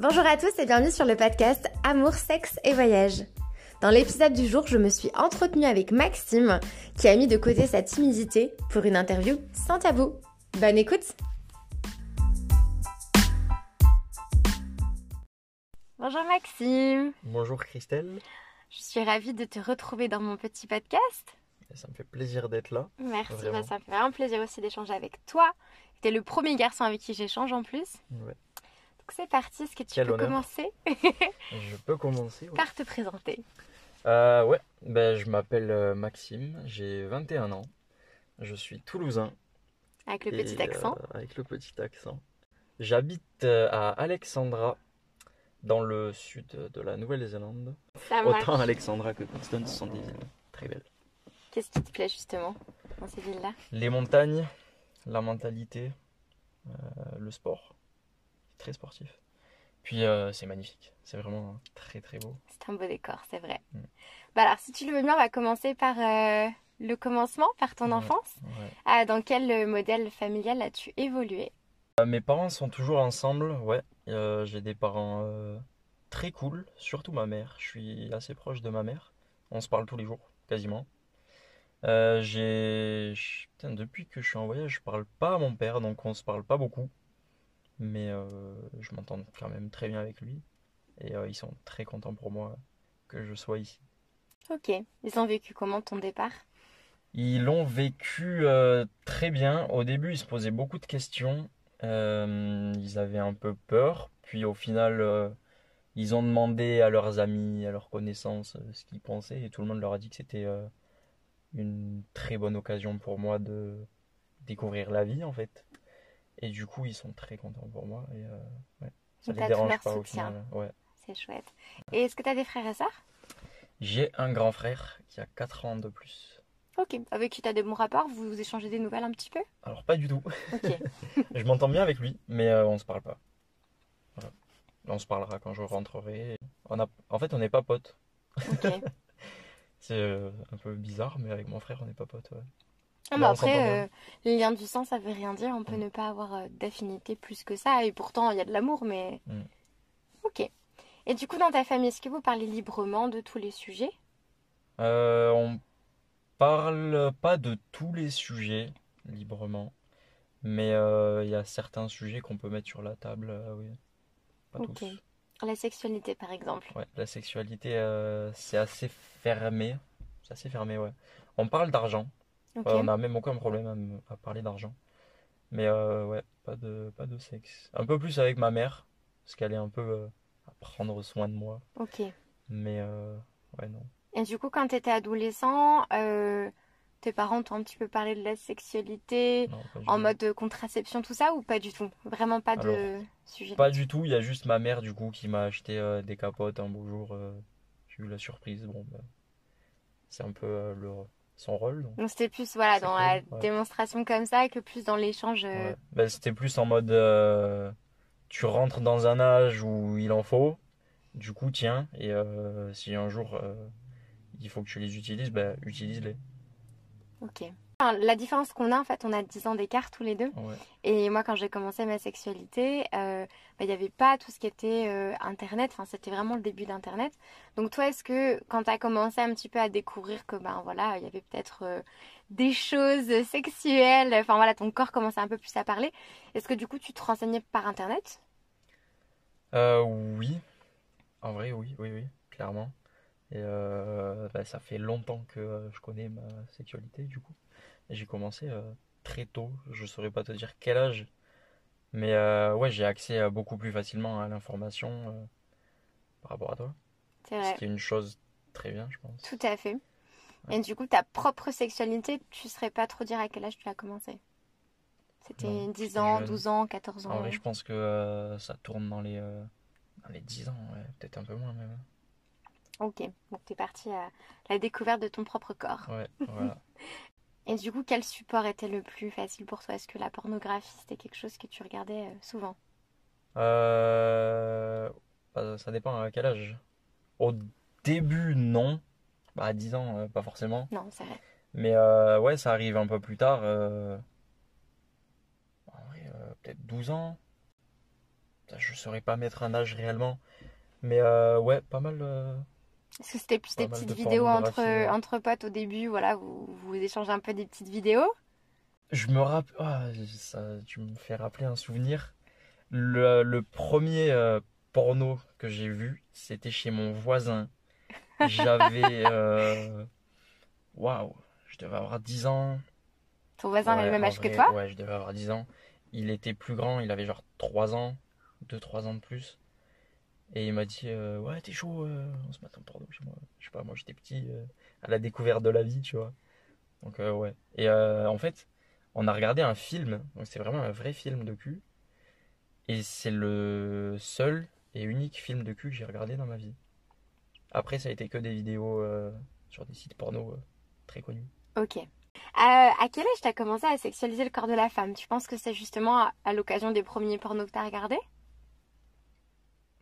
Bonjour à tous et bienvenue sur le podcast Amour, sexe et voyage. Dans l'épisode du jour, je me suis entretenue avec Maxime qui a mis de côté sa timidité pour une interview sans tabou. Bonne écoute Bonjour Maxime Bonjour Christelle, Je suis ravie de te retrouver dans mon petit podcast. ça me fait plaisir d'être là. Merci, bah, ça me fait vraiment plaisir aussi d'échanger avec toi. Tu es le premier garçon avec qui j'échange en plus. Ouais. Donc c'est parti, est-ce que tu Quel peux honneur. commencer Je peux commencer par te présenter Euh, ouais, ben, je m'appelle euh, Maxime, j'ai 21 ans, je suis toulousain. Avec le et, petit accent euh, avec le petit accent. J'habite euh, à Alexandra, dans le sud de la Nouvelle-Zélande. Ça marche. Autant Alexandra que Constance sont des îles très belles. Qu'est-ce qui te plaît justement dans ces villes-là? Les montagnes, la mentalité, euh, le sport, très sportif. Puis euh, c'est magnifique, c'est vraiment très très beau. C'est un beau décor, c'est vrai. Mm. Bah alors, si tu le veux bien, on va commencer par euh, le commencement, par ton Ouais. enfance. Ouais. Ah, dans quel euh, modèle familial as-tu évolué? Euh, Mes parents sont toujours ensemble, ouais. J'ai des parents très cool, surtout ma mère. Je suis assez proche de ma mère. On se parle tous les jours, quasiment. J'ai... depuis que je suis en voyage, je parle pas à mon père, donc on se parle pas beaucoup. Mais euh, je m'entends quand même très bien avec lui. Et euh, ils sont très contents pour moi que je sois ici. Ok. Ils ont vécu comment ton départ? Ils l'ont vécu euh, très bien. Au début, ils se posaient beaucoup de questions. Ils avaient un peu peur. Puis au final, ils ont demandé à leurs amis, à leurs connaissances, ce qu'ils pensaient. Et tout le monde leur a dit que c'était une très bonne occasion pour moi de découvrir la vie, en fait. Et du coup, ils sont très contents pour moi. Et euh, ouais, ça les dérange pas au final. Ouais. C'est chouette. Et est-ce que tu as des frères et sœurs? J'ai un grand frère qui a 4 ans de plus. Ok. Avec qui tu as de bons rapports? Vous vous échangez des nouvelles un petit peu? Alors, pas du tout. Ok. Je m'entends bien avec lui, mais euh, on se parle pas. Voilà. On se parlera quand je rentrerai. On a... En fait, on n'est pas potes. ok. C'est euh, un peu bizarre, mais avec mon frère, on n'est pas potes. ouais. Ah, bah après, bien. euh, les liens du sang, ça veut rien dire. On peut Mm. ne pas avoir euh, d'affinité plus que ça. Et pourtant, il y a de l'amour, mais. Mm. Ok. Et du coup, dans ta famille, est-ce que vous parlez librement de tous les sujets? Euh, on parle pas de tous les sujets librement, mais euh, il y a certains sujets qu'on peut mettre sur la table, euh, oui. Pas tous. La sexualité, par exemple. Ouais, la sexualité, euh, c'est assez fermé. C'est assez fermé, ouais. On parle d'argent. Ouais, on n'a même aucun problème à, parler d'argent. Mais euh, ouais, pas de, pas de sexe. Un peu plus avec ma mère, parce qu'elle est un peu euh, à prendre soin de moi. Ok. Mais euh, ouais, non. Et du coup, quand tu étais adolescent, euh, tes parents t'ont un petit peu parlé de la sexualité non en mode euh, contraception, tout ça, ou pas du tout? Vraiment pas de sujet Pas du tout, il y a juste ma mère du coup qui m'a acheté euh, des capotes un beau jour. euh, J'ai eu la surprise. Bon, bah, c'est un peu euh, le, son rôle. donc, Donc c'était plus voilà, dans la ouais. démonstration comme ça que plus dans l'échange. euh, ouais. Bah, c'était plus en mode euh, tu rentres dans un âge où il en faut. Du coup, tiens, et euh, si un jour euh, il faut que tu les utilises, bah, utilise-les. Ok. Enfin, la différence qu'on a, en fait, on a 10 ans d'écart tous les deux. Ouais. Et moi, quand j'ai commencé ma sexualité, euh, bah, il n'y avait pas tout ce qui était euh, Internet. Enfin, c'était vraiment le début d'Internet. Donc, toi, est-ce que quand tu as commencé un petit peu à découvrir que, ben voilà, il y avait peut-être euh, des choses sexuelles, enfin voilà, ton corps commençait un peu plus à parler, est-ce que du coup, tu te renseignais par Internet? Euh, oui, en vrai, oui, oui, oui, clairement. Et euh, bah, ça fait longtemps que euh, je connais ma sexualité, du coup. J'ai commencé euh, très tôt, je saurais pas te dire quel âge. Mais ouais, j'ai accès beaucoup plus facilement à l'information par rapport à toi. C'est Ce qui est une chose très bien, je pense. Tout à fait. Et du coup, ta propre sexualité, tu saurais pas trop dire à quel âge tu as commencé C'était Non, 10 j'étais ans, jeune. 12 ans, 14 ans vrai, ouais. je pense que euh, ça tourne dans les, euh, dans les 10 ans, peut-être un peu moins même. Ok, donc tu es parti à la découverte de ton propre corps. Ouais, voilà. Et du coup, quel support était le plus facile pour toi? Est-ce que la pornographie, c'était quelque chose que tu regardais euh, souvent? Euh, bah, ça dépend à quel âge. Au début, non. Bah, à 10 ans, euh, pas forcément. Non, c'est vrai. Mais euh, ouais, ça arrive un peu plus tard. euh, En vrai, euh, peut-être 12 ans. je saurais pas mettre un âge réellement. Mais euh, ouais, pas mal. Est-ce que c'était plus des petites de vidéos entre, ouais. entre potes au début, voilà, vous, vous échangez un peu des petites vidéos Je me rappelle. ça, tu me fais rappeler un souvenir. Le, le premier euh, porno que j'ai vu, c'était chez mon voisin. J'avais. euh, Waouh, je devais avoir 10 ans. Ton voisin avait le même âge que toi? Ouais, je devais avoir 10 ans. Il était plus grand, il avait genre 3 ans, 2-3 ans de plus. Et il m'a dit euh, Ouais, t'es chaud, euh, on se met en porno chez moi. Je sais pas, moi j'étais petit, euh, à la découverte de la vie, tu vois. Donc, ouais. Et en fait, on a regardé un film, donc c'est vraiment un vrai film de cul. Et c'est le seul et unique film de cul que j'ai regardé dans ma vie. Après, ça a été que des vidéos sur des sites porno très connus. Ok. À quel âge t'as commencé à sexualiser le corps de la femme? Tu penses que c'est justement à, à l'occasion des premiers pornos que t'as regardés?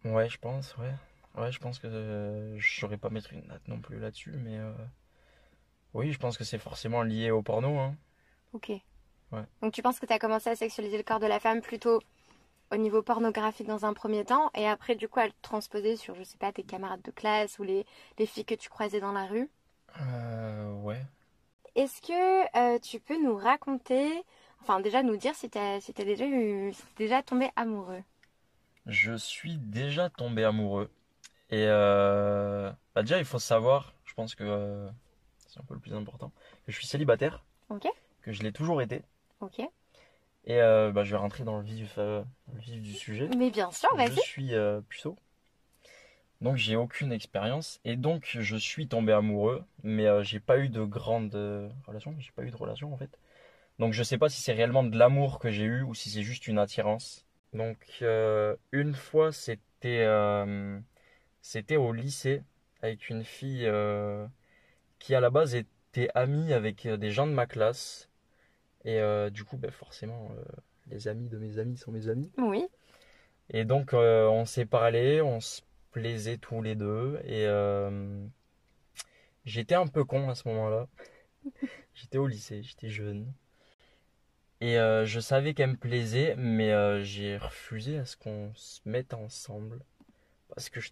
Ouais, je pense, ouais. Ouais, je pense que euh, je saurais pas mettre une date non plus là-dessus, mais euh, oui, je pense que c'est forcément lié au porno, hein. Ok. Ouais. Donc tu penses que t'as commencé à sexualiser le corps de la femme plutôt au niveau pornographique dans un premier temps et après du coup à le transposer sur, je sais pas, tes camarades de classe ou les, les filles que tu croisais dans la rue? Euh, ouais. Est-ce que euh, tu peux nous raconter, enfin déjà nous dire si t'as si déjà eu, si t'es déjà tombé amoureux Je suis déjà tombé amoureux. Et euh, bah déjà, il faut savoir, je pense que euh, c'est un peu le plus important, que je suis célibataire, Ok que je l'ai toujours été. Ok. Et euh, bah, je vais rentrer dans le vif, euh, dans le vif du sujet. Mais bien sûr, Je vas-y. suis euh, puceau. Donc j'ai aucune expérience et donc je suis tombé amoureux, mais euh, j'ai pas eu de grande euh, relation, j'ai pas eu de relation en fait. Donc je sais pas si c'est réellement de l'amour que j'ai eu ou si c'est juste une attirance. Donc euh, une fois c'était euh, c'était au lycée avec une fille euh, qui à la base était amie avec des gens de ma classe et du coup ben, forcément les amis de mes amis sont mes amis. Oui. Et donc, euh, on s'est parlé, on se plaisait tous les deux. Et euh, j'étais un peu con à ce moment-là. J'étais au lycée, j'étais jeune. Et euh, je savais qu'elle me plaisait, mais euh, j'ai refusé à ce qu'on se mette ensemble. Parce que je,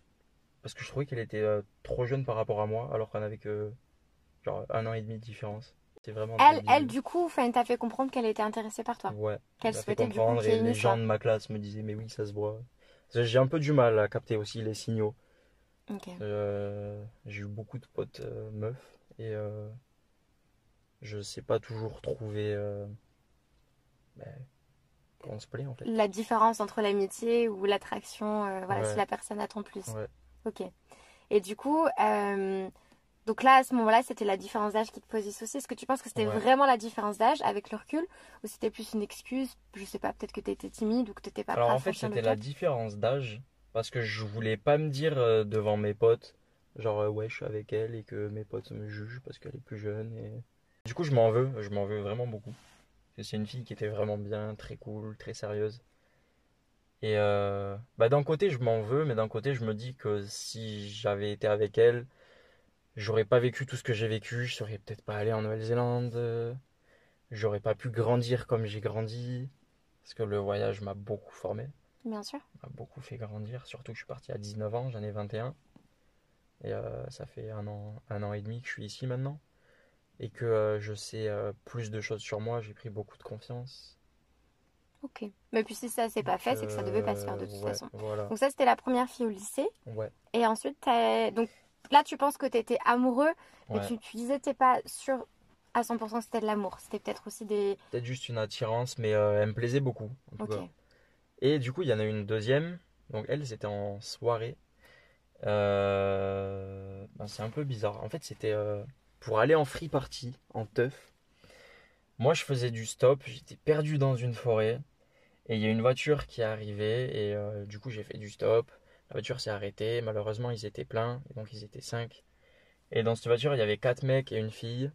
parce que je trouvais qu'elle était euh, trop jeune par rapport à moi, alors qu'on avait que genre un an et demi de différence. C'est vraiment Elle, débile. elle du coup, t'as fait comprendre qu'elle était intéressée par toi. Ouais, Qu'elle ça fait souhaitait du coup comprendre et les gens de ma classe me disaient mais oui ça se voit. J'ai un peu du mal à capter aussi les signaux. J'ai eu beaucoup de potes meufs et je sais pas toujours trouver ben, on se plaît en fait. La différence entre l'amitié ou l'attraction, euh, voilà, Ouais. si la personne attend plus. Ouais. Ok. Et du coup, euh, donc là, à ce moment-là, c'était la différence d'âge qui te posait souci. Est-ce que tu penses que c'était Ouais. vraiment la différence d'âge avec le recul ou c'était plus une excuse? Je sais pas, peut-être que t'étais timide ou que t'étais pas Alors en fait c'était la différence d'âge parce que je voulais pas me dire euh, devant mes potes genre ouais je suis avec elle et que mes potes me jugent parce qu'elle est plus jeune et du coup je m'en veux, je m'en veux vraiment beaucoup. C'est une fille qui était vraiment bien, très cool, très sérieuse. Et euh, bah d'un côté je m'en veux, mais d'un côté je me dis que si j'avais été avec elle, j'aurais pas vécu tout ce que j'ai vécu, je serais peut-être pas allé en Nouvelle-Zélande, j'aurais pas pu grandir comme j'ai grandi, parce que le voyage m'a beaucoup formé Bien sûr. m'a beaucoup fait grandir, surtout que je suis parti à 19 ans, j'en ai 21. Et euh, ça fait un an, un an et demi que je suis ici maintenant. Et que euh, je sais euh, plus de choses sur moi, j'ai pris beaucoup de confiance. Ok. Mais puis si ça s'est pas fait, c'est que ça devait pas se faire de euh, toute ouais, façon. Voilà, Donc ça, c'était la première fille au lycée. ouais, Et ensuite, t'as- donc là, tu penses que t'étais amoureux, mais ouais. tu, tu disais que t'es pas sûr à 100% que c'était de l'amour. C'était peut-être aussi des... Peut-être juste une attirance, mais euh, elle me plaisait beaucoup, en tout Ok. cas. Et du coup, il y en a une deuxième. Donc elle, c'était en soirée. Euh, ben, c'est un peu bizarre. En fait, c'était euh, pour aller en free party, en teuf. Moi, je faisais du stop. J'étais perdu dans une forêt. Et il y a une voiture qui est arrivée. Et euh, du coup, j'ai fait du stop. La voiture s'est arrêtée. Malheureusement, ils étaient pleins. Donc, ils étaient cinq. Et dans cette voiture, il y avait quatre mecs et une fille.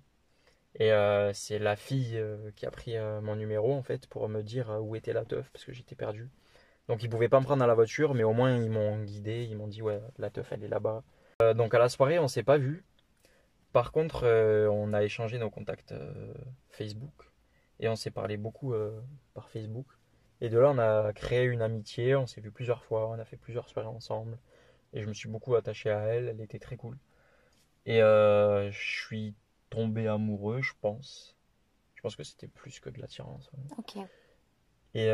Et euh, c'est la fille euh, qui a pris mon numéro en fait pour me dire où était la teuf parce que j'étais perdu. Donc ils pouvaient pas me prendre dans la voiture, mais au moins ils m'ont guidé, ils m'ont dit ouais la teuf elle est là-bas. Donc à la soirée on s'est pas vu. Par contre euh, on a échangé nos contacts euh, Facebook et on s'est parlé beaucoup euh, par Facebook. Et de là, on a créé une amitié, on s'est vu plusieurs fois, on a fait plusieurs soirées ensemble. Et je me suis beaucoup attaché à elle, elle était très cool. Et je suis tombé amoureux, je pense. Je pense que c'était plus que de l'attirance. ouais. Ok. Et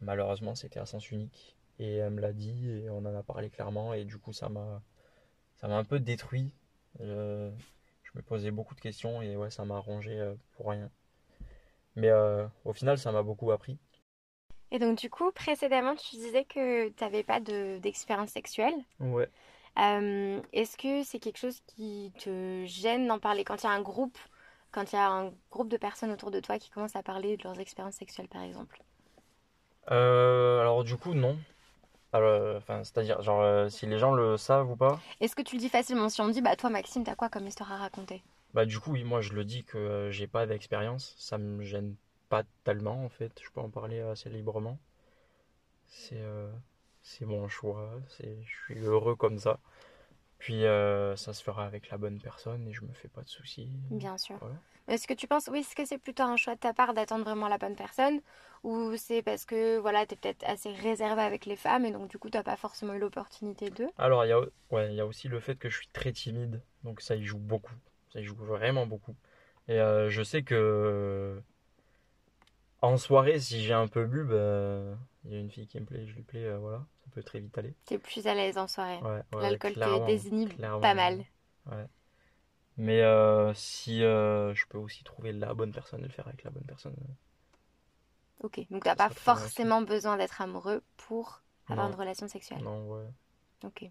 malheureusement, c'était à sens unique. Et elle me l'a dit et on en a parlé clairement. Et du coup, ça m'a, ça m'a un peu détruit. Euh, je me posais beaucoup de questions et ouais, ça m'a rongé euh, pour rien. Mais euh, au final, ça m'a beaucoup appris. Et donc du coup, précédemment, tu disais que tu n'avais pas de, d'expérience sexuelle. Ouais. Euh, est-ce que c'est quelque chose qui te gêne d'en parler quand il y a un groupe, quand il y a un groupe de personnes autour de toi qui commencent à parler de leurs expériences sexuelles, par exemple? Euh, alors du coup, non. Alors, enfin, c'est-à-dire, genre, euh, si les gens le savent ou pas, Est-ce que tu le dis facilement? Si on me dit, bah toi Maxime, t'as quoi comme histoire à raconter? bah du coup, oui, moi je le dis que euh, j'ai pas d'expérience. Ça me gêne pas tellement en fait. Je peux en parler assez librement. C'est euh, c'est mon choix. C'est, je suis heureux comme ça. Puis euh, ça se fera avec la bonne personne et je me fais pas de soucis. Bien sûr. Est-ce que tu penses, oui, est-ce que c'est plutôt un choix de ta part d'attendre vraiment la bonne personne ou c'est parce que voilà, t'es peut-être assez réservé avec les femmes et donc du coup t'as pas forcément eu l'opportunité d'eux? Alors, il y a, ouais, y a aussi le fait que je suis très timide, donc ça y joue beaucoup. Ça y joue vraiment beaucoup. Et euh, je sais que en soirée, si j'ai un peu bu, bah, il y a une fille qui me plaît, je lui plais, euh, voilà, ça peut très vite aller. T'es plus à l'aise en soirée. Ouais, ouais, L'alcool te désinhibe pas mal. ouais. Mais euh, si euh, je peux aussi trouver la bonne personne et le faire avec la bonne personne, Ok, donc t'as pas forcément besoin d'être amoureux pour avoir Non. une relation sexuelle. non, ouais. Ok.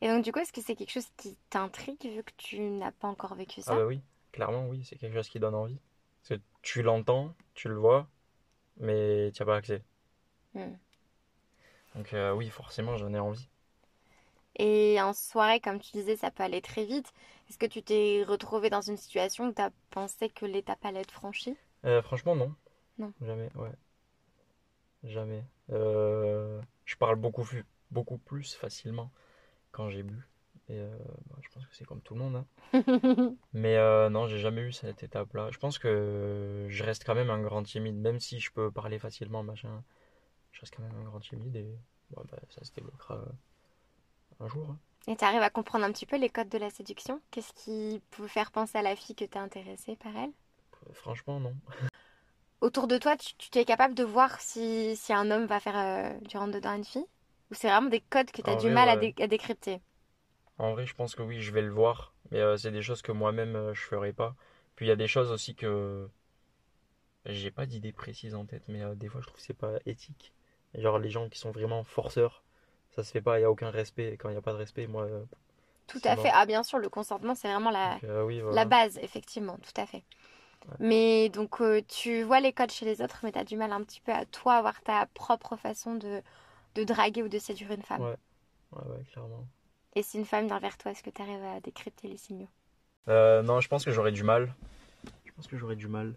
Et donc du coup, est-ce que c'est quelque chose qui t'intrigue vu que tu n'as pas encore vécu ça? Ah bah oui, clairement, oui, c'est quelque chose qui donne envie. Parce que tu l'entends, tu le vois, mais tu n'as pas accès. Hmm. Donc euh, oui, forcément, j'en ai envie. Et en soirée, comme tu disais, ça peut aller très vite. Est-ce que tu t'es retrouvé dans une situation où tu as pensé que l'étape allait être franchie? Euh, franchement, non. Non. Jamais, ouais. Jamais. Euh, je parle beaucoup plus, beaucoup plus facilement quand j'ai bu. Et euh, bah, je pense que c'est comme tout le monde. hein. Mais euh, non, j'ai jamais eu cette étape-là. Je pense que je reste quand même un grand timide, même si je peux parler facilement, machin. Je reste quand même un grand timide et bah, ça se débloquera un jour. hein. Et tu arrives à comprendre un petit peu les codes de la séduction? Qu'est-ce qui peut faire penser à la fille que t'es intéressé par elle? Franchement, non. Autour de toi, tu, tu es capable de voir si, si un homme va faire euh, du rentre-dedans à une fille? Ou c'est vraiment des codes que tu as En du vrai, mal à, ouais. dé- à décrypter? En vrai, je pense que oui, je vais le voir, mais euh, c'est des choses que moi-même euh, je ferai pas. Puis il y a des choses aussi que j'ai pas d'idée précise en tête, mais euh, des fois je trouve que c'est pas éthique. Genre les gens qui sont vraiment forceurs, ça se fait pas, il y a aucun respect. Et quand il y a pas de respect, moi, Tout à fait. Ah, bien sûr, le consentement, c'est vraiment la, Donc, base, effectivement, tout à fait. Ouais. Mais donc, euh, tu vois les codes chez les autres, mais tu as du mal un petit peu à toi avoir ta propre façon de, de draguer ou de séduire une femme. Ouais, ouais, ouais, clairement. Et si une femme vient vers toi, est-ce que tu arrives à décrypter les signaux? Euh, non, je pense que j'aurais du mal. Je pense que j'aurais du mal.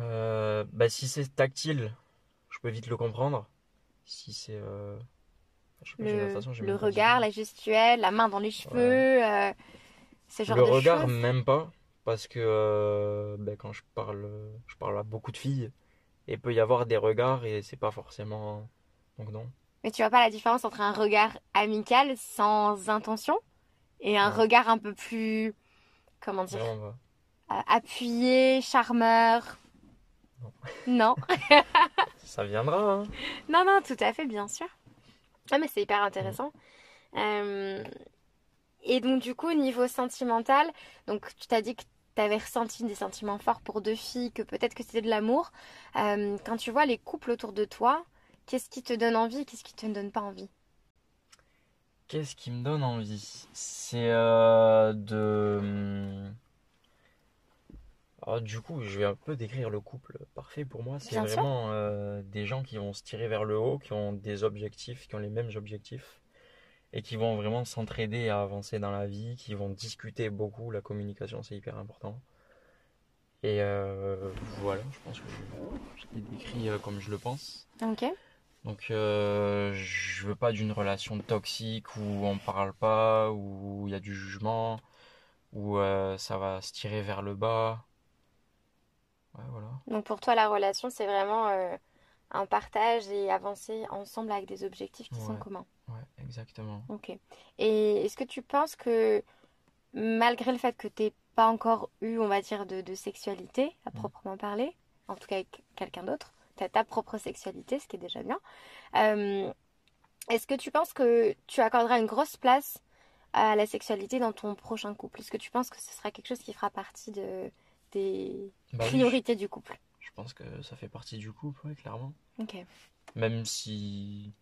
Euh, bah si c'est tactile, je peux vite le comprendre. Si c'est, euh, je sais pas, j'ai- de Le, façon, le regard, la gestuelle, la main dans les cheveux, euh, ce genre Le de regard, choses. même pas, parce que euh, ben, quand je parle, je parle à beaucoup de filles, et il peut y avoir des regards et c'est pas forcément. Donc non. Mais tu vois pas la différence entre un regard amical sans intention et un Ouais. regard un peu plus, comment dire, euh, appuyé, charmeur? Non. Non. Ça viendra, hein. Non, non, tout à fait, bien sûr. Ah, mais c'est hyper intéressant. Euh, Et donc, du coup, niveau sentimental, donc tu t'as dit que tu avais ressenti des sentiments forts pour deux filles, que peut-être que c'était de l'amour. Euh, quand tu vois les couples autour de toi, qu'est-ce qui te donne envie, qu'est-ce qui te donne pas envie? Qu'est-ce qui me donne envie? C'est euh, de. hum, alors, du coup, je vais un peu décrire le couple parfait pour moi. C'est vraiment euh, des gens qui vont se tirer vers le haut, qui ont des objectifs, qui ont les mêmes objectifs, et qui vont vraiment s'entraider à avancer dans la vie, qui vont discuter beaucoup. La communication, c'est hyper important. Et euh, voilà, je pense que je, l'ai décrit euh, comme je le pense. Ok. Donc, euh, je veux pas d'une relation toxique où on parle pas, où il y a du jugement, où euh, ça va se tirer vers le bas. Ouais, voilà. Donc pour toi, la relation, c'est vraiment un partage et avancer ensemble avec des objectifs qui sont communs. Ouais, exactement. Ok. Et est-ce que tu penses que malgré le fait que tu pas encore eu, on va dire, de, de sexualité à Mm. proprement parler, en tout cas avec quelqu'un d'autre, tu as ta propre sexualité, ce qui est déjà bien, euh, est-ce que tu penses que tu accorderas une grosse place à la sexualité dans ton prochain couple? Est-ce que tu penses que ce sera quelque chose qui fera partie de, des Bah oui, je, priorités du couple? Je pense que ça fait partie du couple, ouais, clairement. Ok. Même si.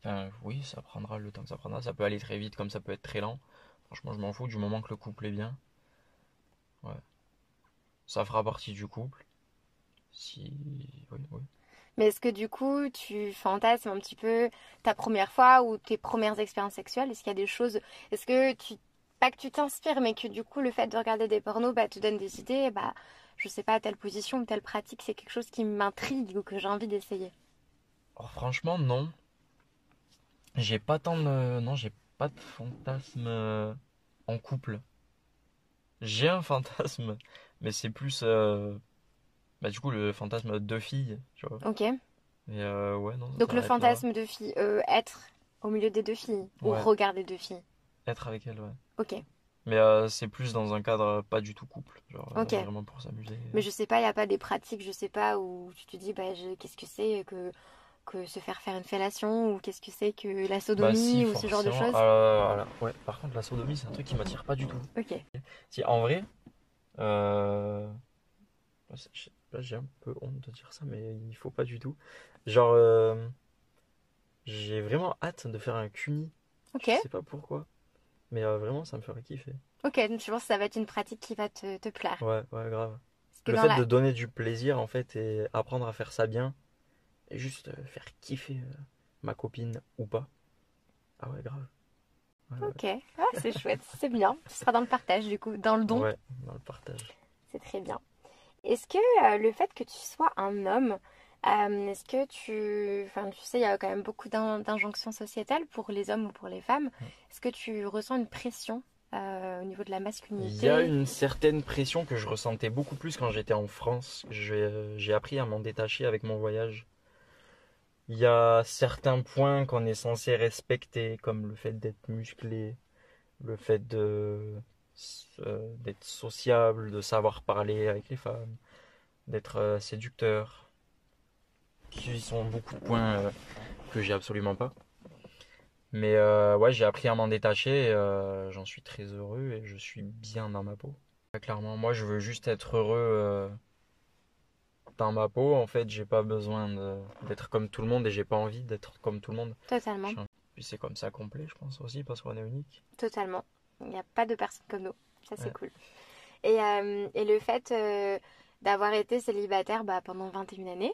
Enfin, oui, ça prendra le temps que ça prendra. Ça peut aller très vite comme ça peut être très lent. Franchement, je m'en fous du moment que le couple est bien. Ouais. Ça fera partie du couple. Si. Oui, oui. Mais est-ce que du coup, tu fantasmes un petit peu ta première fois ou tes premières expériences sexuelles? Est-ce qu'il y a des choses, est-ce que tu, pas que tu t'inspires, mais que du coup, le fait de regarder des pornos, bah, te donne des idées, bah, je sais pas, telle position ou telle pratique, c'est quelque chose qui m'intrigue ou que j'ai envie d'essayer. Oh, franchement, non. J'ai pas tant de. Non, j'ai pas de fantasme euh, en couple. J'ai un fantasme, mais c'est plus. euh, Bah, du coup, le fantasme de filles, tu vois. Ok. Euh, ouais, non, ça Donc le là. fantasme de fille, euh, être au milieu des deux filles ou regarder deux filles. Être avec elle, ouais. Ok. Mais euh, c'est plus dans un cadre euh, pas du tout couple. Genre, euh, vraiment pour s'amuser. Mais je sais pas, il n'y a pas des pratiques, je sais pas, où tu te dis, bah, qu'est-ce que c'est que, que se faire faire une fellation ou qu'est-ce que c'est que la Bah, sodomie si, ou ce genre de choses? Euh, ouais, par contre, la sodomie, c'est un truc qui m'attire pas du tout. Ok. Si, en vrai, euh... là, j'ai un peu honte de dire ça, mais il faut pas du tout. Genre, j'ai vraiment hâte de faire un cuni. Ok. Je sais pas pourquoi, mais euh, vraiment, ça me ferait kiffer. Ok, donc je pense que ça va être une pratique qui va te, te plaire. Ouais, ouais, grave. Le fait la- de donner du plaisir, en fait, et apprendre à faire ça bien, et juste euh, faire kiffer euh, ma copine ou pas. Ah ouais, grave. Ouais, ouais. Ok, ah, c'est chouette, c'est bien. Tu seras dans le partage du coup, dans le don, Ouais, dans le partage. c'est très bien. Est-ce que le fait que tu sois un homme, euh, est-ce que tu... Enfin, tu sais, il y a quand même beaucoup d'in- d'injonctions sociétales pour les hommes ou pour les femmes. Mm. Est-ce que tu ressens une pression euh, au niveau de la Il masculinité? y a une certaine pression que je ressentais beaucoup plus quand j'étais en France. Euh, J'ai appris à m'en détacher avec mon voyage. Il y a certains points qu'on est censé respecter, comme le fait d'être musclé, le fait d'être sociable, de savoir parler avec les femmes, d'être séducteur, qui sont beaucoup de points euh, que j'ai absolument pas. Mais euh, ouais, j'ai appris à m'en détacher, euh, j'en suis très heureux et je suis bien dans ma peau. Clairement, moi je veux juste être heureux dans ma peau. En fait, j'ai pas besoin d'être comme tout le monde et j'ai pas envie d'être comme tout le monde. Totalement, Puis c'est comme ça complet, je pense aussi, parce qu'on est unique. totalement. Il n'y a pas de personne comme nous. Ça, c'est Ouais. cool. Et, et le fait d'avoir été célibataire bah, pendant 21 années,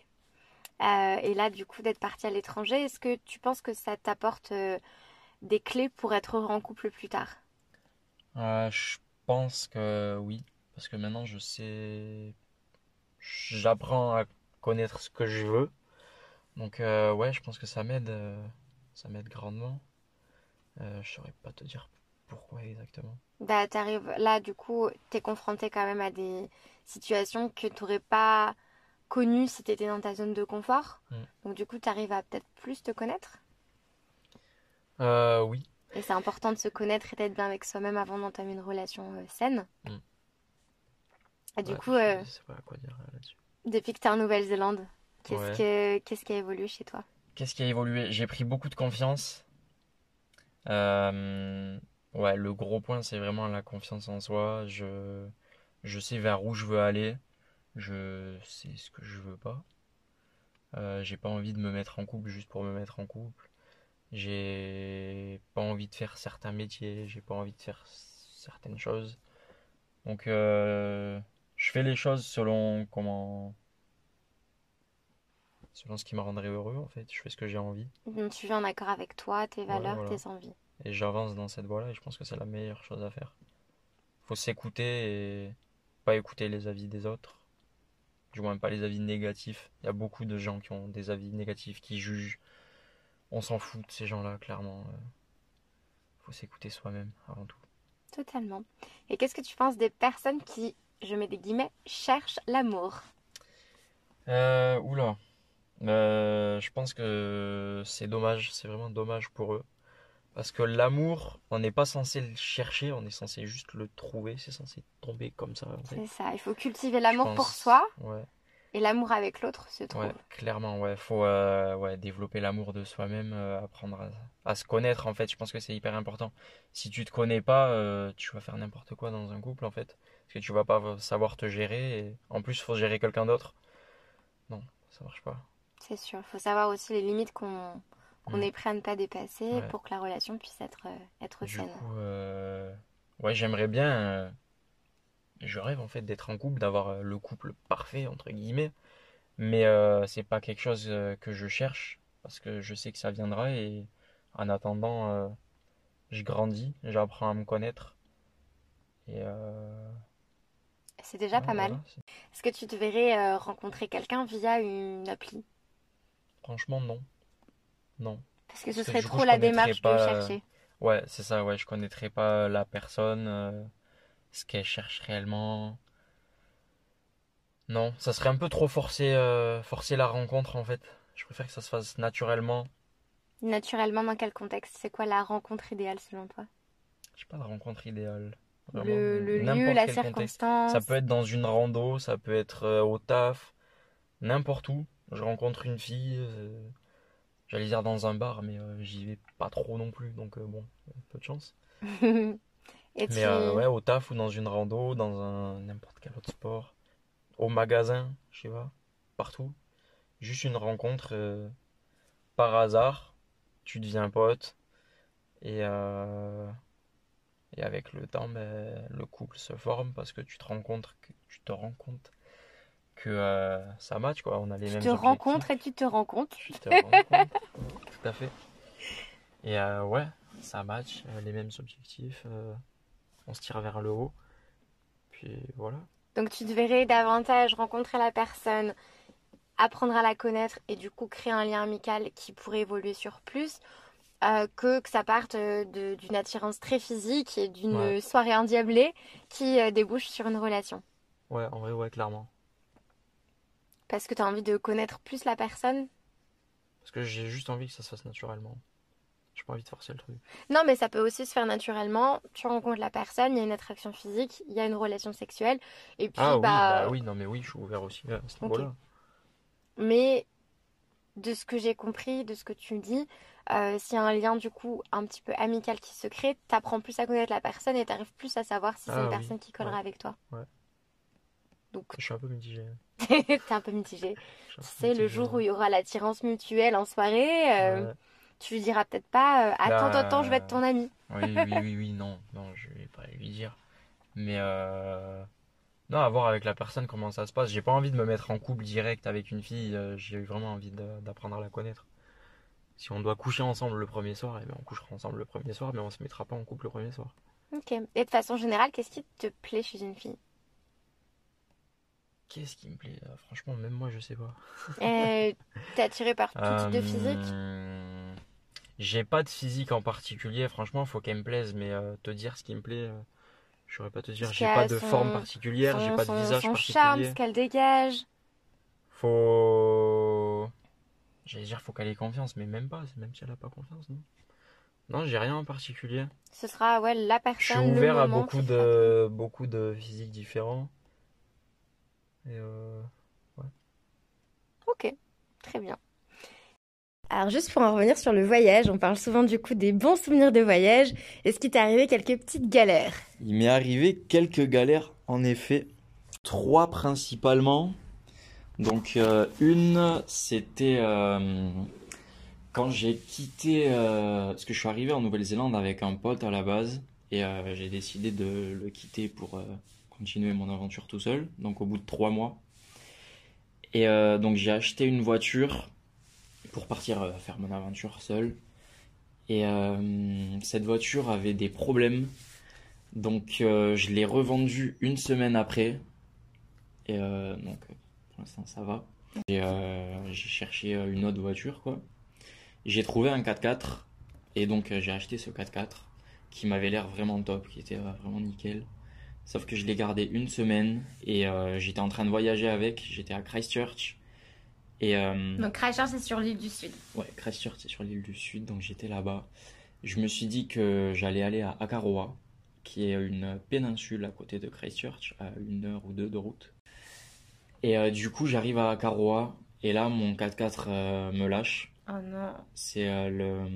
euh, et là, du coup, d'être parti à l'étranger, est-ce que tu penses que ça t'apporte euh, des clés pour être heureux en couple plus tard? Euh, je pense que oui, parce que maintenant je sais, j'apprends à connaître ce que je veux. Donc euh, ouais, je pense que ça m'aide, euh, ça m'aide grandement. Euh, je saurais pas te dire pourquoi exactement. Bah, t'arrives là, du coup, t'es confronté quand même à des situations que t'aurais pas connues si t'étais dans ta zone de confort. Mm. Donc, du coup, t'arrives à peut-être plus te connaître? Euh, oui, Et c'est important de se connaître et d'être bien avec soi-même avant d'entamer une relation euh, saine. Mm. Et du Ouais, coup, je euh, sais pas quoi dire euh, depuis que t'es en Nouvelle-Zélande, qu'est-ce Ouais. que, qu'est-ce qui a évolué chez toi? Qu'est-ce qui a évolué? J'ai pris beaucoup de confiance. Euh, ouais, le gros point, c'est vraiment la confiance en soi. Je, je sais vers où je veux aller. Je sais ce que je veux pas. Euh, j'ai pas envie de me mettre en couple juste pour me mettre en couple. J'ai pas envie de faire certains métiers. J'ai pas envie de faire certaines choses. Donc, euh, je fais les choses selon comment, selon ce qui me rendrait heureux, en fait. Je fais ce que j'ai envie. Donc, tu vis en accord avec toi, tes valeurs, voilà. tes envies. Et j'avance dans cette voie-là et je pense que c'est la meilleure chose à faire. Faut s'écouter et pas écouter les avis des autres. Du moins pas les avis négatifs. Il y a beaucoup de gens qui ont des avis négatifs, qui jugent. On s'en fout de ces gens-là, clairement. Euh, Faut s'écouter soi-même avant tout. Totalement. Et qu'est-ce que tu penses des personnes qui, je mets des guillemets, cherchent l'amour? Euh, oula. Euh, je pense que c'est dommage, c'est vraiment dommage pour eux. Parce que l'amour, on n'est pas censé le chercher, on est censé juste le trouver, c'est censé tomber comme ça. en fait. C'est ça, il faut cultiver l'amour pour soi Ouais, et l'amour avec l'autre se trouve. ouais, clairement, ouais. Faut euh, ouais, développer l'amour de soi-même, euh, apprendre à, à se connaître, en fait. Je pense que c'est hyper important. Si tu te connais pas, euh, tu vas faire n'importe quoi dans un couple, en fait. Parce que tu vas pas savoir te gérer, et en plus, faut gérer quelqu'un d'autre. Non, ça marche pas. C'est sûr, il faut savoir aussi les limites qu'on qu'on Mm. est prêt à ne pas dépasser Ouais. pour que la relation puisse être, euh, être Du saine. coup, euh, ouais, j'aimerais bien. euh, Je rêve en fait d'être en couple, d'avoir le couple parfait, entre guillemets. Mais euh, c'est pas quelque chose que je cherche parce que je sais que ça viendra et en attendant, je grandis, j'apprends à me connaître. Et C'est déjà ouais, pas mal. voilà, Est-ce que tu te verrais rencontrer quelqu'un via une appli? Franchement, non. Non. Parce que ce serait coup, trop je la démarche de pas, euh, chercher. Ouais, c'est ça, ouais, je connaîtrais pas la personne, euh, ce qu'elle cherche réellement. Non, ça serait un peu trop forcer, euh, forcer la rencontre en fait. Je préfère que ça se fasse naturellement. Naturellement, dans quel contexte? C'est quoi la rencontre idéale selon toi? J'ai pas de rencontre idéale. Vraiment, Le, le lieu, n'importe la quel contexte. circonstance Ça peut être dans une rando, ça peut être euh, au taf, n'importe où. Je rencontre une fille, euh, j'allais dire dans un bar, mais euh, j'y vais pas trop non plus, donc euh, bon, peu de chance. Et. Mais euh, ouais, au taf ou dans une rando, dans un n'importe quel autre sport, au magasin, je sais pas, partout. Juste une rencontre par hasard, tu deviens pote et euh, et avec le temps, ben, le couple se forme parce que tu te rends compte que tu te rends compte que euh, ça match quoi, on a les tu mêmes te objectifs. rencontres et tu te rends compte. Tu te rends compte, tout à fait. Et euh, ouais, ça match, euh, les mêmes objectifs, on se tire vers le haut. Puis voilà. Donc tu te verrais davantage rencontrer la personne, apprendre à la connaître et du coup créer un lien amical qui pourrait évoluer sur plus, euh, que, que ça parte d'une attirance très physique et d'une Ouais. soirée endiablée qui euh, débouche sur une relation. Ouais, en vrai, ouais, clairement. Parce que tu as envie de connaître plus la personne. Parce que j'ai juste envie que ça se fasse naturellement. J'ai pas envie de forcer le truc. Non, mais ça peut aussi se faire naturellement. Tu rencontres la personne, il y a une attraction physique, il y a une relation sexuelle. Et puis, Ah oui, bah, bah oui, non mais oui, je suis ouvert aussi à ce niveau-là. Mais de ce que j'ai compris, de ce que tu dis, euh, s'il y a un lien du coup un petit peu amical qui se crée, t'apprends plus à connaître la personne et t'arrives plus à savoir si c'est Ah une oui, personne qui collera ouais. avec toi. Ouais. Donc Je suis un peu mitigé. t'es un peu mitigé. Tu sais, le jour où il y aura l'attirance mutuelle en soirée, euh, Ouais. tu lui diras peut-être pas euh, Attends, Bah, attends, je vais être ton ami. Oui, oui, oui, oui, non, non, je vais pas lui dire. Mais euh... non, à voir avec la personne comment ça se passe. J'ai pas envie de me mettre en couple direct avec une fille. J'ai vraiment envie d'apprendre à la connaître. Si on doit coucher ensemble le premier soir, eh ben on couchera ensemble le premier soir, mais on se mettra pas en couple le premier soir. Ok. Et de façon générale, qu'est-ce qui te plaît chez une fille? Qu'est-ce qui me plaît? Euh, Franchement, même moi, je sais pas. euh, T'es attiré par tout type de physique Euh, J'ai pas de physique en particulier, franchement, faut qu'elle me plaise, mais euh, te dire ce qui me plaît, je saurais pas te dire. J'ai pas de son- forme particulière, j'ai son, pas de son- visage son particulier. charme, ce qu'elle dégage. Faut. J'allais dire, faut qu'elle ait confiance, mais même pas, même si elle a pas confiance, non. Non, j'ai rien en particulier. Ce sera ouais, la Je suis personne, le ouvert à beaucoup de, beaucoup de physiques différents. Et euh, Ok, très bien. Alors juste pour en revenir sur le voyage, on parle souvent du coup des bons souvenirs de voyage. Est-ce qu'il t'est arrivé quelques petites galères? Il m'est arrivé quelques galères, en effet. Trois principalement. Donc, euh, une, c'était euh, quand j'ai quitté. euh, parce que je suis arrivé en Nouvelle-Zélande avec un pote à la base. Et euh, j'ai décidé de le quitter pour euh, continuer mon aventure tout seul. Donc, au bout de trois mois. Et euh, donc, j'ai acheté une voiture pour partir euh, faire mon aventure seul. Et euh, cette voiture avait des problèmes. Donc je l'ai revendu une semaine après. Et donc pour l'instant ça va. J'ai cherché une autre voiture quoi. J'ai trouvé un 4x4 et donc j'ai acheté ce 4x4 qui m'avait l'air vraiment top, qui était vraiment nickel. Sauf que je l'ai gardé une semaine et euh, j'étais en train de voyager avec. J'étais à Christchurch Et euh, Donc Christchurch, c'est sur l'île du Sud. ouais, Christchurch, c'est sur l'île du Sud, donc j'étais là-bas. Je me suis dit que j'allais aller à Akaroa, qui est une péninsule à côté de Christchurch, à une heure ou deux de route. Et euh, du coup, j'arrive à Akaroa, et là, mon 4x4 euh, me lâche. Oh non. C'est le,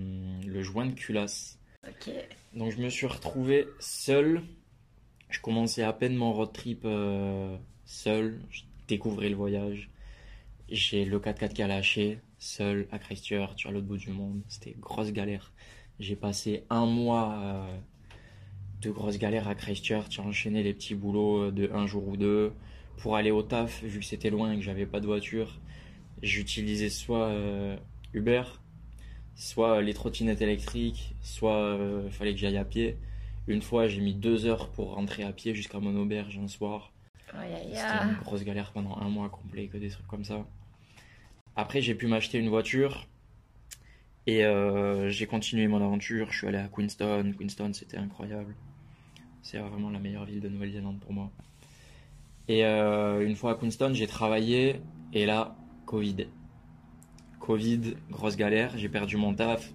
le joint de culasse. Ok. Donc je me suis retrouvé seul. Je commençais à peine mon road trip euh, seul. Je découvrais le voyage. J'ai le 4x4 qui a lâché, seul à Christchurch, à l'autre bout du monde. C'était grosse galère. J'ai passé un mois euh, de grosse galère à Christchurch, à enchaîner les petits boulots de un jour ou deux. Pour aller au taf, vu que c'était loin et que j'avais pas de voiture, j'utilisais soit euh, Uber, soit les trottinettes électriques, soit il fallait que j'aille à pied. Une fois, j'ai mis deux heures pour rentrer à pied jusqu'à mon auberge un soir. C'était une grosse galère pendant un mois complet, que des trucs comme ça. Après, j'ai pu m'acheter une voiture et euh, j'ai continué mon aventure. Je suis allé à Queenstown. Queenstown, c'était incroyable. C'est vraiment la meilleure ville de Nouvelle-Zélande pour moi. Et euh, une fois à Queenstown, j'ai travaillé et là, Covid. Covid, grosse galère. J'ai perdu mon taf.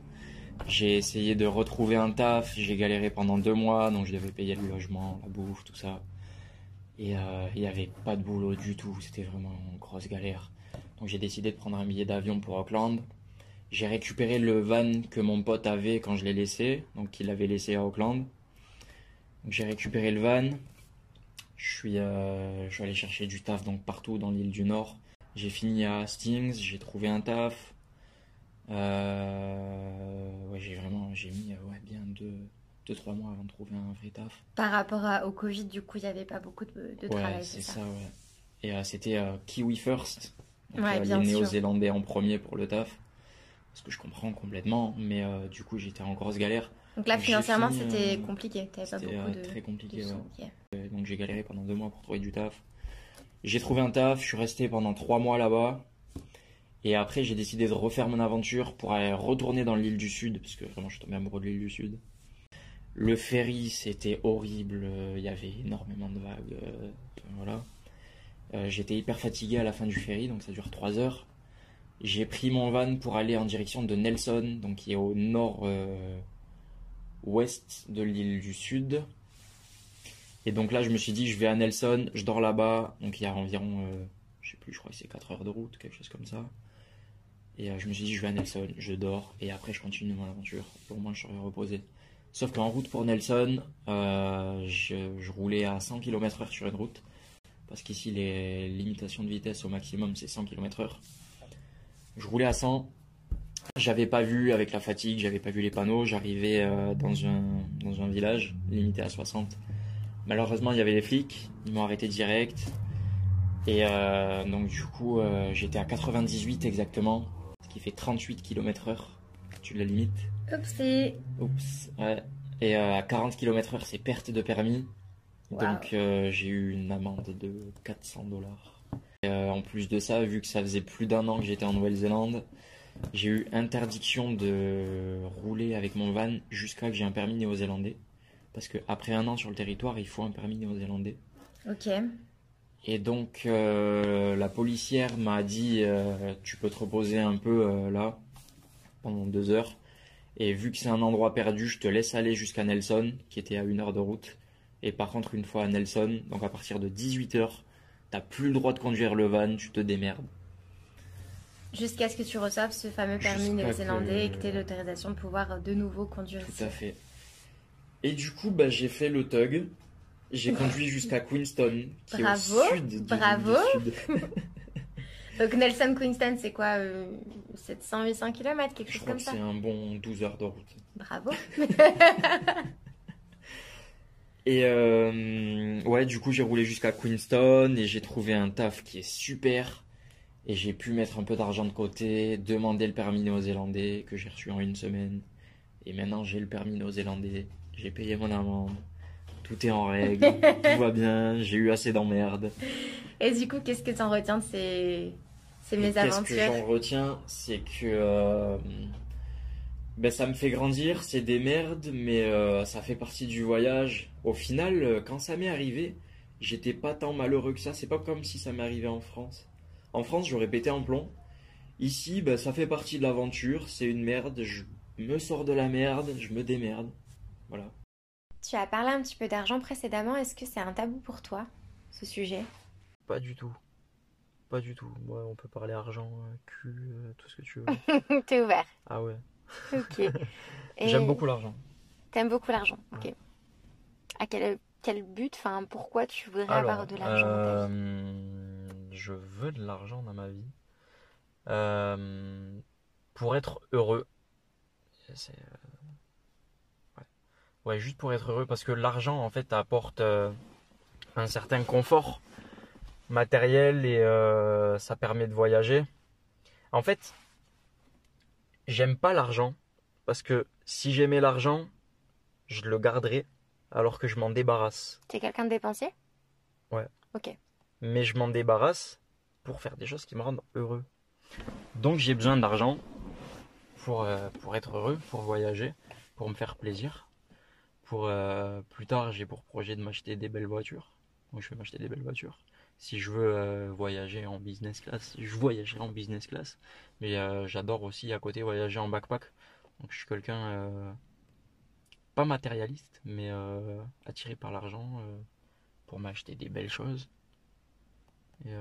J'ai essayé de retrouver un taf. J'ai galéré pendant deux mois, donc je devais payer le logement, la bouffe, tout ça. Et euh, il n'y avait pas de boulot du tout, c'était vraiment une grosse galère. Donc j'ai décidé de prendre un billet d'avion pour Auckland. J'ai récupéré le van que mon pote avait quand je l'ai laissé, donc il l'avait laissé à Auckland. J'ai récupéré le van. Je suis, euh, je suis allé chercher du taf donc partout dans l'île du Nord. J'ai fini à Hastings, j'ai trouvé un taf. Euh, j'ai mis euh, ouais, bien deux, deux, trois mois avant de trouver un vrai taf. Par rapport à- au Covid, du coup, il n'y avait pas beaucoup de, de Ouais, travail, c'est ça, ouais. Et euh, c'était euh, Kiwi First. Donc, Ouais, bien les. Néo-Zélandais en premier pour le taf. Ce que je comprends complètement, mais euh, du coup j'étais en grosse galère. Donc là, Donc, financièrement, c'était compliqué. C'était de, très compliqué. ouais. Donc j'ai galéré pendant deux mois pour trouver du taf. J'ai trouvé un taf, je suis resté pendant trois mois là-bas. Et après j'ai décidé de refaire mon aventure pour aller retourner dans l'île du Sud, parce que vraiment je suis tombé amoureux de l'île du Sud. Le ferry c'était horrible, euh, il y avait énormément de vagues. euh, voilà. Euh, J'étais hyper fatigué à la fin du ferry, donc ça dure trois heures. J'ai pris mon van pour aller en direction de Nelson, donc qui est au nord euh, ouest de l'île du Sud. Et donc là, je me suis dit, je vais à Nelson, je dors là-bas. Donc il y a environ, je sais plus, je crois que c'est 4 heures de route, quelque chose comme ça. Et euh, je me suis dit, je vais à Nelson, je dors, et après je continue mon aventure. Au moins, je serai reposé. Sauf qu'en route pour Nelson, euh, je, roulais à 100 km/h sur une route. Parce qu'ici, les limitations de vitesse au maximum, c'est 100 km/h. Je roulais à 100. J'avais pas vu, avec la fatigue, j'avais pas vu les panneaux. J'arrivais euh, dans, un, dans un village limité à 60. Malheureusement, il y avait les flics. Ils m'ont arrêté direct. Et donc, du coup, j'étais à 98 exactement. Ce qui fait 38 km/h. Tu la limite. Oupsie. Oups. Ouais. Et euh, à 40 km/h, c'est perte de permis. Wow. Donc, euh, j'ai eu une amende de 400 dollars. en plus de ça, vu que ça faisait plus d'un an que j'étais en Nouvelle-Zélande, j'ai eu interdiction de rouler avec mon van jusqu'à que j'ai un permis néo-zélandais. Parce qu'après un an sur le territoire, il faut un permis néo-zélandais. Ok. Et donc, euh, la policière m'a dit euh, Tu peux te reposer un peu euh, là, pendant deux heures. Et vu que c'est un endroit perdu, je te laisse aller jusqu'à Nelson, qui était à une heure de route. Et par contre, une fois à Nelson, donc à partir de 18h, t'as plus le droit de conduire le van, tu te démerdes. Jusqu'à ce que tu reçoives ce fameux permis néo-zélandais que- et que tu aies l'autorisation de pouvoir de nouveau conduire ici. Tout à fait. Et du coup, bah, j'ai fait le tug. J'ai conduit jusqu'à Queenstown, qui Bravo, est au sud bravo. du Sud. Donc Nelson Queenston, c'est quoi euh, 700-800 km, quelque Je chose comme que ça c'est un bon 12 heures de route. Bravo. Et euh, ouais, du coup, j'ai roulé jusqu'à Queenstown et j'ai trouvé un taf qui est super. Et j'ai pu mettre un peu d'argent de côté, demander le permis néo-zélandais que j'ai reçu en une semaine. Et maintenant, j'ai le permis néo-zélandais. J'ai payé mon amende. Tout est en règle. tout va bien. J'ai eu assez d'emmerdes. Et du coup, qu'est-ce que tu en retiens de ces, ces Et Qu'est-ce que mésaventures? j'en retiens C'est que euh, ben, ça me fait grandir, c'est des merdes, mais euh, ça fait partie du voyage. Au final, euh, quand ça m'est arrivé, j'étais pas tant malheureux que ça. C'est pas comme si ça m'est arrivé en France. En France, j'aurais pété un plomb. Ici, bah, ça fait partie de l'aventure, c'est une merde, je me sors de la merde, je me démerde. Voilà. Tu as parlé un petit peu d'argent précédemment, est-ce que c'est un tabou pour toi, ce sujet? Pas du tout. Pas du tout. Ouais, on peut parler argent, euh, cul, euh, tout ce que tu veux. T'es ouvert. Ah ouais. Ok. Et J'aime beaucoup l'argent. T'aimes beaucoup l'argent. Ok. Ouais. À quel, quel but, enfin, pourquoi tu voudrais Alors, avoir de l'argent dans ta vie? euh, je veux de l'argent dans ma vie. Euh, pour être heureux. C'est. Ouais, juste pour être heureux, parce que l'argent, en fait, apporte euh, un certain confort matériel et euh, ça permet de voyager. En fait, j'aime pas l'argent, parce que si j'aimais l'argent, je le garderais alors que je m'en débarrasse. T'es quelqu'un de dépensier? Ouais. Ok. mais je m'en débarrasse pour faire des choses qui me rendent heureux. Donc j'ai besoin d'argent pour, euh, pour être heureux, pour voyager, pour me faire plaisir. Pour euh, plus tard, j'ai pour projet de m'acheter des belles voitures. Donc je vais m'acheter des belles voitures. Si je veux euh, voyager en business class, je voyagerai en business class. Mais euh, j'adore aussi à côté voyager en backpack. Donc je suis quelqu'un pas matérialiste, mais attiré par l'argent pour m'acheter des belles choses. Et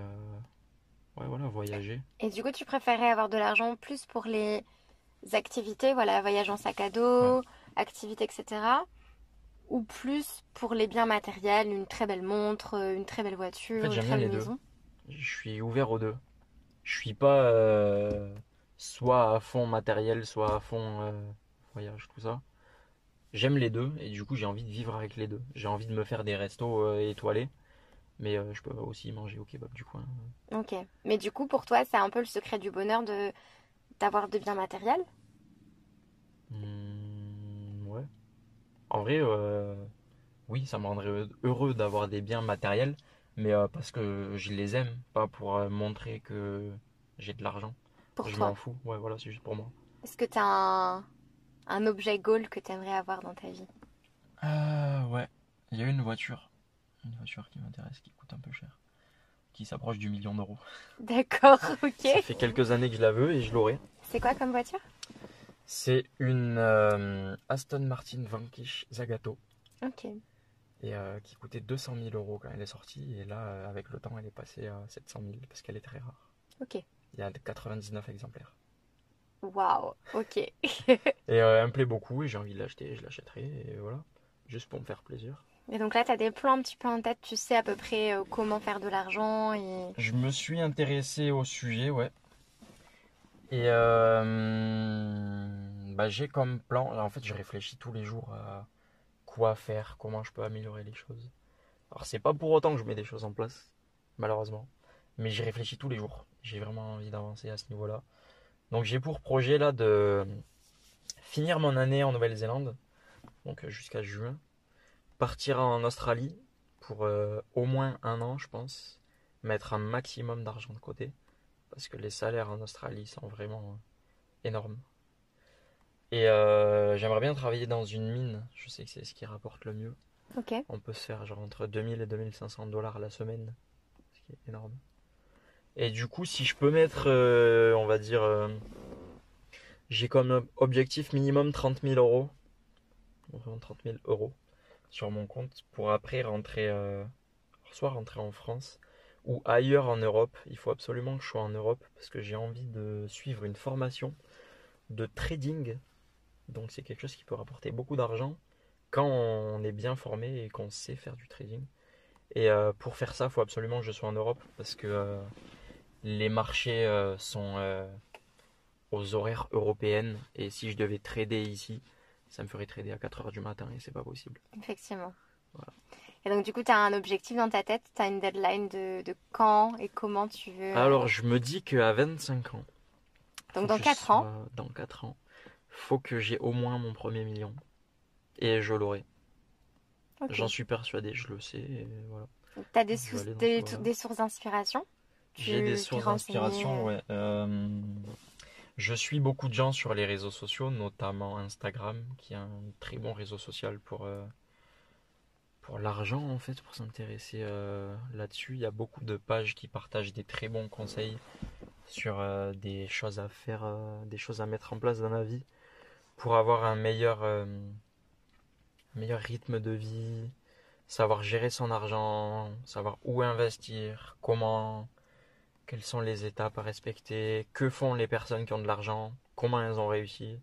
ouais, voilà, voyager. Et du coup, tu préférais avoir de l'argent plus pour les activités, voilà, voyage en sac à dos, activités, etc. Ou plus pour les biens matériels, une très belle montre, euh, une très belle voiture, En fait, une très belle deux. maison. Je suis ouvert aux deux. Je suis pas euh, soit à fond matériel, soit à fond euh, voyage, tout ça. J'aime les deux et du coup j'ai envie de vivre avec les deux. J'ai envie de me faire des restos euh, étoilés, mais je peux aussi manger au kebab du coin. Ok. Mais du coup, pour toi, c'est un peu le secret du bonheur de d'avoir de biens matériels? Hmm. En vrai, euh, oui, ça me rendrait heureux d'avoir des biens matériels, mais euh, parce que je les aime, pas pour euh, montrer que j'ai de l'argent. pour Je toi. m'en fous. Ouais, voilà, c'est juste pour moi. Est-ce que tu as un, un objet goal que tu aimerais avoir dans ta vie? Euh, ouais, il y a une voiture, une voiture qui m'intéresse, qui coûte un peu cher, qui s'approche du million d'euros. D'accord, Ça ok. fait quelques années que je la veux et je l'aurai. C'est quoi comme voiture? C'est une euh, Aston Martin Vanquish Zagato Ok. et euh, qui coûtait 200 000 euros quand elle est sortie et là, euh, avec le temps, elle est passée à 700 000 parce qu'elle est très rare. Ok. Il y a 99 exemplaires. Waouh, ok. Et euh, elle me plaît beaucoup et j'ai envie de l'acheter, je l'achèterai et voilà, juste pour me faire plaisir. Et donc là, tu as des plans un petit peu en tête, tu sais à peu près comment faire de l'argent et... Je me suis intéressé au sujet, ouais. Et euh, bah, j'ai comme plan, en fait, je réfléchis tous les jours à quoi faire, comment je peux améliorer les choses. Alors, c'est pas pour autant que je mets des choses en place, malheureusement, mais j'y réfléchis tous les jours. J'ai vraiment envie d'avancer à ce niveau-là. Donc, j'ai pour projet là de finir mon année en Nouvelle-Zélande, donc jusqu'à juin, partir en Australie pour euh, au moins un an, je pense mettre un maximum d'argent de côté parce que les salaires en Australie sont vraiment euh, énormes. Et euh, j'aimerais bien travailler dans une mine, je sais que c'est ce qui rapporte le mieux. On peut se faire genre entre 2000 et 2500 dollars la semaine, ce qui est énorme. Et du coup, si je peux mettre, euh, on va dire, euh, j'ai comme objectif minimum 30 000 euros, environ 30 000 euros sur mon compte pour après rentrer, soit rentrer en France ou ailleurs en Europe. Il faut absolument que je sois en Europe parce que j'ai envie de suivre une formation de trading. Donc c'est quelque chose qui peut rapporter beaucoup d'argent quand on est bien formé et qu'on sait faire du trading. Et euh, pour faire ça, il faut absolument que je sois en Europe parce que euh, les marchés euh, sont aux horaires européennes et si je devais trader ici, ça me ferait trader à 4h du matin et c'est pas possible. Effectivement. Voilà. Et donc du coup, tu as un objectif dans ta tête, tu as une deadline de, de quand et comment tu veux... euh, Alors je me dis qu'à 25 ans, donc dans que je 4 ans, Dans 4 ans, faut que j'ai au moins mon premier million. Et je l'aurai. J'en suis persuadé, je le sais. et voilà. tu as des, des, ce voie-là. des sources d'inspiration? J'ai des sources d'inspiration, euh, ouais. Euh, je suis beaucoup de gens sur les réseaux sociaux, notamment Instagram, qui est un très bon réseau social pour, euh, pour l'argent, en fait, pour s'intéresser euh, là-dessus. Il y a beaucoup de pages qui partagent des très bons conseils sur euh, des choses à faire, euh, des choses à mettre en place dans la vie pour avoir un meilleur, meilleur rythme de vie, savoir gérer son argent, savoir où investir, comment, quelles sont les étapes à respecter, que font les personnes qui ont de l'argent, comment elles ont réussi.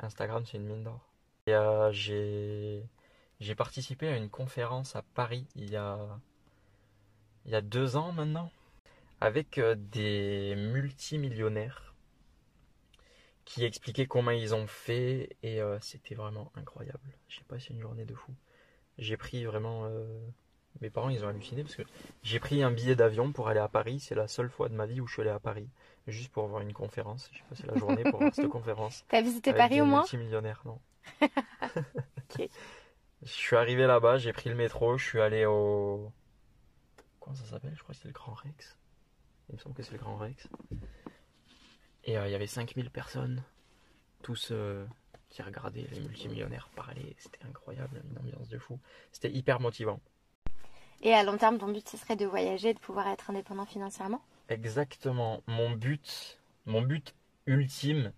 Instagram, c'est une mine d'or. Et j'ai j'ai participé à une conférence à Paris il y a il y a deux ans maintenant avec euh, des multimillionnaires qui expliquaient comment ils ont fait et euh, c'était vraiment incroyable. J'ai passé une journée de fou. J'ai pris vraiment euh, mes parents ils ont halluciné parce que j'ai pris un billet d'avion pour aller à Paris. C'est la seule fois de ma vie où je suis allé à Paris juste pour voir une conférence. J'ai passé la journée pour voir cette conférence. T'as visité Paris au moins? multimillionnaires, non. Ok. Je suis arrivé là-bas, j'ai pris le métro, je suis allé au. Comment ça s'appelle? Je crois que c'est le Grand Rex. Il me semble que c'est le Grand Rex. Et euh, il y avait 5000 personnes, tous euh, qui regardaient les multimillionnaires parler. C'était incroyable, une ambiance de fou. C'était hyper motivant. Et à long terme, ton but, ce serait de voyager, de pouvoir être indépendant financièrement? Exactement. Mon but, mon but ultime,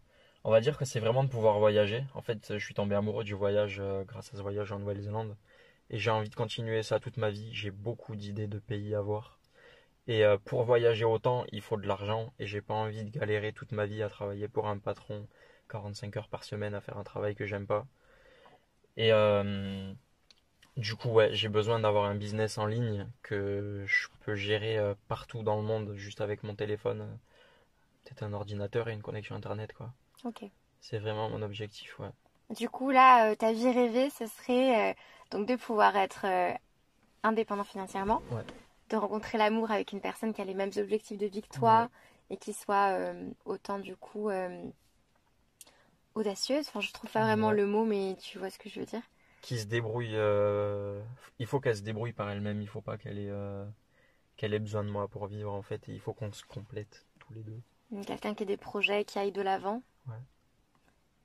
on va dire que c'est vraiment de pouvoir voyager. En fait, je suis tombé amoureux du voyage euh, grâce à ce voyage en Nouvelle-Zélande. Et j'ai envie de continuer ça toute ma vie. J'ai beaucoup d'idées de pays à voir. Et euh, pour voyager autant, il faut de l'argent. Et j'ai pas envie de galérer toute ma vie à travailler pour un patron 45 heures par semaine à faire un travail que j'aime pas. Et euh, du coup, j'ai besoin d'avoir un business en ligne que je peux gérer partout dans le monde juste avec mon téléphone. Peut-être un ordinateur et une connexion internet, quoi. Ok. C'est vraiment mon objectif, ouais. Du coup, là, euh, ta vie rêvée, ce serait euh, donc de pouvoir être euh, indépendant financièrement, Ouais. de rencontrer l'amour avec une personne qui a les mêmes objectifs de vie que toi et qui soit autant, du coup, audacieuse. Enfin, je trouve pas vraiment Ouais. le mot, mais tu vois ce que je veux dire. Qui se débrouille. Il faut qu'elle se débrouille par elle-même. Il faut pas qu'elle ait, qu'elle ait besoin de moi pour vivre, en fait. Et il faut qu'on se complète tous les deux. Quelqu'un qui ait des projets, qui aille de l'avant. Ouais.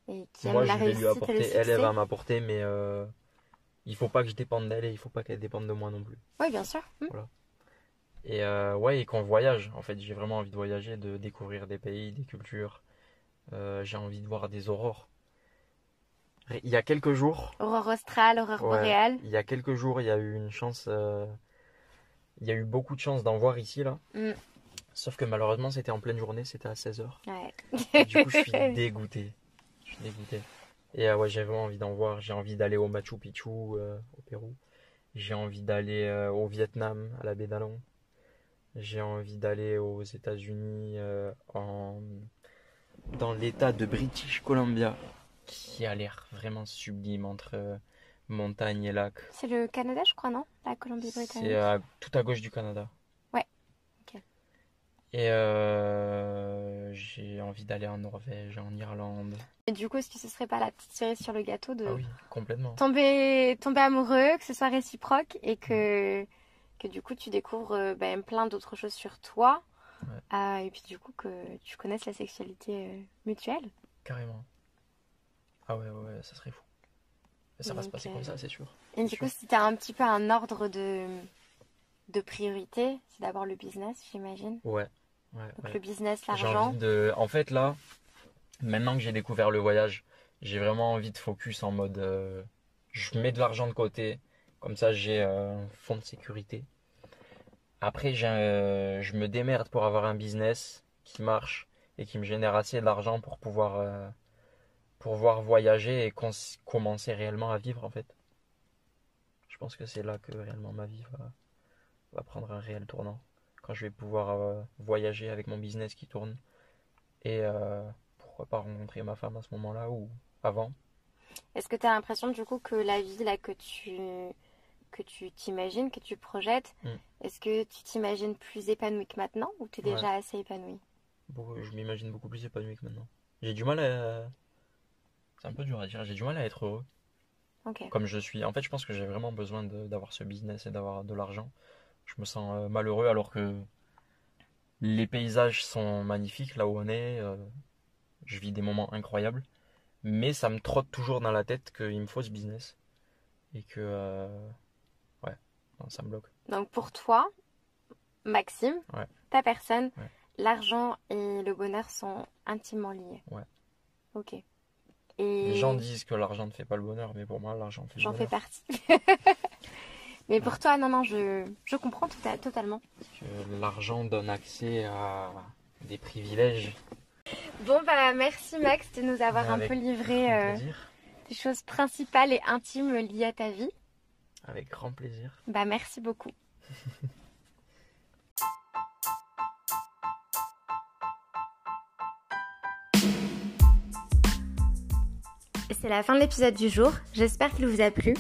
Et qui Moi, aime la je vais lui apporter. Elle, elle va m'apporter, mais euh, il faut pas que je dépende d'elle et il faut pas qu'elle dépende de moi non plus. Oui, bien sûr. Hmm. Et euh, ouais, et qu'on voyage. En fait, j'ai vraiment envie de voyager, de découvrir des pays, des cultures. Euh, j'ai envie de voir des aurores. Il y a quelques jours, Aurore australe, aurore Ouais. boréale. il y a quelques jours, il y a eu une chance. euh, Il y a eu beaucoup de chance d'en voir ici, là. Mm. Sauf que malheureusement, c'était en pleine journée, c'était à 16h. Ouais. Du coup, je suis dégoûté. Je suis dégoûté. Et euh, ouais, j'ai vraiment envie d'en voir. J'ai envie d'aller au Machu Picchu, euh, au Pérou. J'ai envie d'aller euh, au Vietnam, à la baie d'Along. J'ai envie d'aller aux États-Unis, euh, en... dans l'état de British Columbia, qui a l'air vraiment sublime entre montagne et lac. C'est le Canada, je crois, non? La Colombie-Britannique. C'est tout à gauche du Canada. Et euh, j'ai envie d'aller en Norvège, en Irlande. Et du coup, est-ce que ce serait pas la petite cerise sur le gâteau de Ah oui, complètement. tomber, tomber amoureux, que ce soit réciproque et que, que du coup tu découvres ben, plein d'autres choses sur toi. Ouais. Euh, et puis du coup que tu connaisses la sexualité euh, mutuelle. Carrément. Ah ouais, ouais, ouais, ça serait fou. Ça va se passer comme ça, c'est sûr. Et du Sûr. coup, si tu as un petit peu un ordre de, de priorité, c'est d'abord le business, j'imagine. Ouais. ouais, Donc ouais. le business, l'argent. de. En fait, là, maintenant que j'ai découvert le voyage, j'ai vraiment envie de focus en mode. euh, je mets de l'argent de côté, comme ça j'ai euh, un fonds de sécurité. Après, un- je me démerde pour avoir un business qui marche et qui me génère assez d'argent pour pouvoir, euh, pour pouvoir voyager et commencer réellement à vivre en fait. Je pense que c'est là que réellement ma vie va, va prendre un réel tournant. Quand je vais pouvoir euh, voyager avec mon business qui tourne et euh, pourquoi pas rencontrer ma femme à ce moment-là ou avant. Est-ce que tu as l'impression du coup que la vie là que tu que tu t'imagines, que tu projettes, Mm. est-ce que tu t'imagines plus épanouie que maintenant ou tu es Ouais. déjà assez épanouie? Beaucoup- je m'imagine beaucoup plus épanoui que maintenant. J'ai du mal à. C'est un peu dur à dire, j'ai du mal à être heureux comme je suis. En fait, je pense que j'ai vraiment besoin d'avoir ce business et d'avoir de l'argent. Je me sens euh, malheureux alors que les paysages sont magnifiques là où on est. euh, je vis des moments incroyables. Mais ça me trotte toujours dans la tête qu'il me faut ce business. Et que. euh, Ouais, non, ça me bloque. Donc pour toi, Maxime, Ouais. ta personne, Ouais. l'argent et le bonheur sont intimement liés. Ouais. Ok. Et Les gens disent que l'argent ne fait pas le bonheur, mais pour moi, l'argent fait le j'en fais partie. Mais pour toi, non, non, je, je comprends tout à- totalement. Que l'argent donne accès à des privilèges. Bon, bah merci Max de nous avoir un peu livré euh, des choses principales et intimes liées à ta vie. Avec grand plaisir. Bah merci beaucoup. C'est la fin de l'épisode du jour, j'espère qu'il vous a plu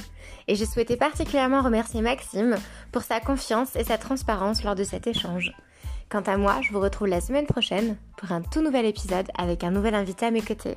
et j'ai souhaité particulièrement remercier Maxime pour sa confiance et sa transparence lors de cet échange. Quant à moi, je vous retrouve la semaine prochaine pour un tout nouvel épisode avec un nouvel invité à mes côtés.